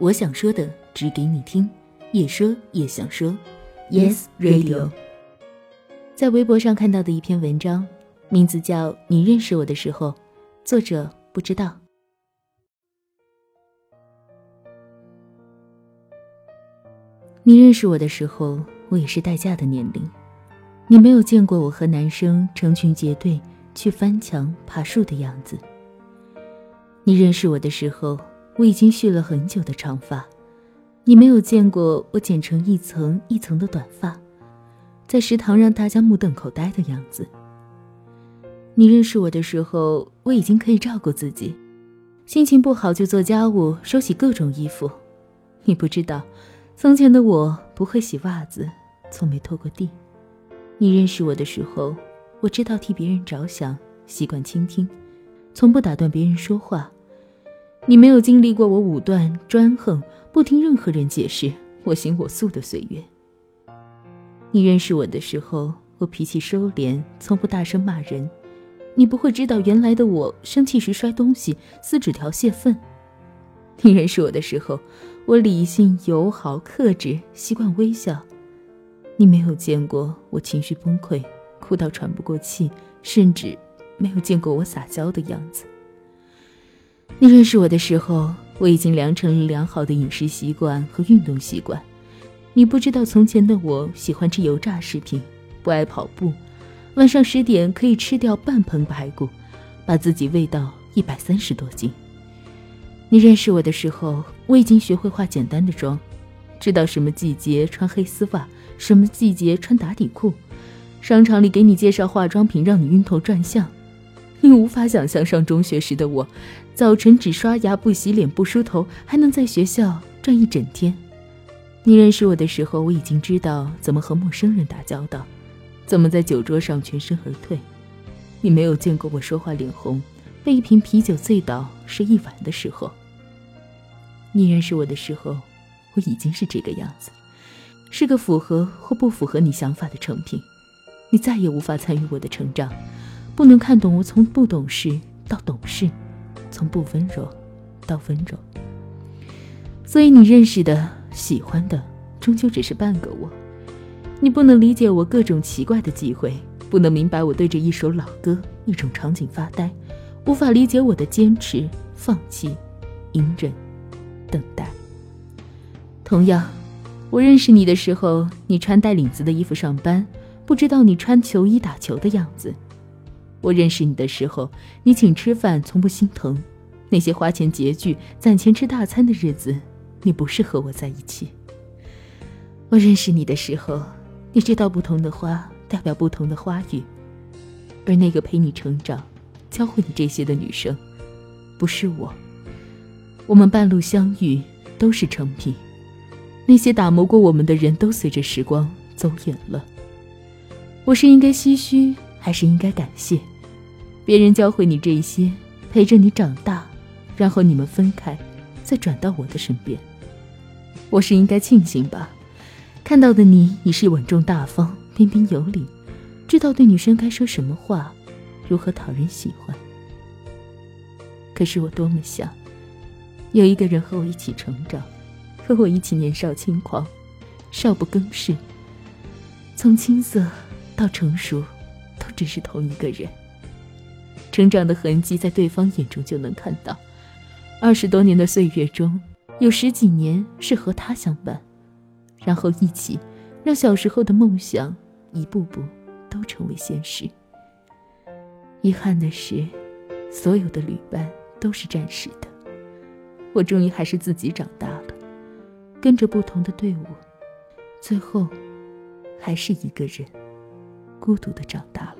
我想说的只给你听，也说也想说，Yes Radio。在微博上看到的一篇文章，名字叫《你认识我的时候》，作者不知道。你认识我的时候，我也是待嫁的年龄。你没有见过我和男生成群结队去翻墙爬树的样子。你认识我的时候。我已经蓄了很久的长发，你没有见过我剪成一层一层的短发，在食堂让大家目瞪口呆的样子。你认识我的时候，我已经可以照顾自己，心情不好就做家务，收洗各种衣服。你不知道，从前的我不会洗袜子，从没拖过地。你认识我的时候，我知道替别人着想，习惯倾听，从不打断别人说话。你没有经历过我武断专横、不听任何人解释、我行我素的岁月。你认识我的时候，我脾气收敛，从不大声骂人。你不会知道原来的我生气时摔东西、撕纸条泄愤。你认识我的时候，我理性、友好、克制，习惯微笑。你没有见过我情绪崩溃、哭到喘不过气，甚至没有见过我撒娇的样子。你认识我的时候，我已经养成了良好的饮食习惯和运动习惯。你不知道从前的我喜欢吃油炸食品，不爱跑步，晚上十点可以吃掉半盆排骨，把自己喂到一百三十多斤。你认识我的时候，我已经学会化简单的妆，知道什么季节穿黑丝袜，什么季节穿打底裤。商场里给你介绍化妆品，让你晕头转向。你无法想象上中学时的我。早晨只刷牙不洗脸不梳头，还能在学校转一整天。你认识我的时候，我已经知道怎么和陌生人打交道，怎么在酒桌上全身而退。你没有见过我说话脸红，被一瓶啤酒醉倒睡一晚的时候。你认识我的时候，我已经是这个样子，是个符合或不符合你想法的成品。你再也无法参与我的成长，不能看懂我从不懂事到懂事。从不温柔到温柔，所以你认识的、喜欢的，终究只是半个我。你不能理解我各种奇怪的忌讳，不能明白我对着一首老歌、一种场景发呆，无法理解我的坚持、放弃、隐忍、等待。同样，我认识你的时候，你穿带领子的衣服上班，不知道你穿球衣打球的样子。我认识你的时候，你请吃饭从不心疼；那些花钱拮据、攒钱吃大餐的日子，你不是和我在一起。我认识你的时候，你知道不同的花代表不同的花语，而那个陪你成长、教会你这些的女生，不是我。我们半路相遇都是成品，那些打磨过我们的人都随着时光走远了。我是应该唏嘘，还是应该感谢？别人教会你这些，陪着你长大，然后你们分开，再转到我的身边。我是应该庆幸吧？看到的你已是稳重大方、彬彬有礼，知道对女生该说什么话，如何讨人喜欢。可是我多么想，有一个人和我一起成长，和我一起年少轻狂，少不更事。从青涩到成熟，都只是同一个人。成长的痕迹在对方眼中就能看到，二十多年的岁月中，有十几年是和他相伴，然后一起让小时候的梦想一步步都成为现实。遗憾的是，所有的旅伴都是暂时的，我终于还是自己长大了，跟着不同的队伍，最后还是一个人孤独的长大了。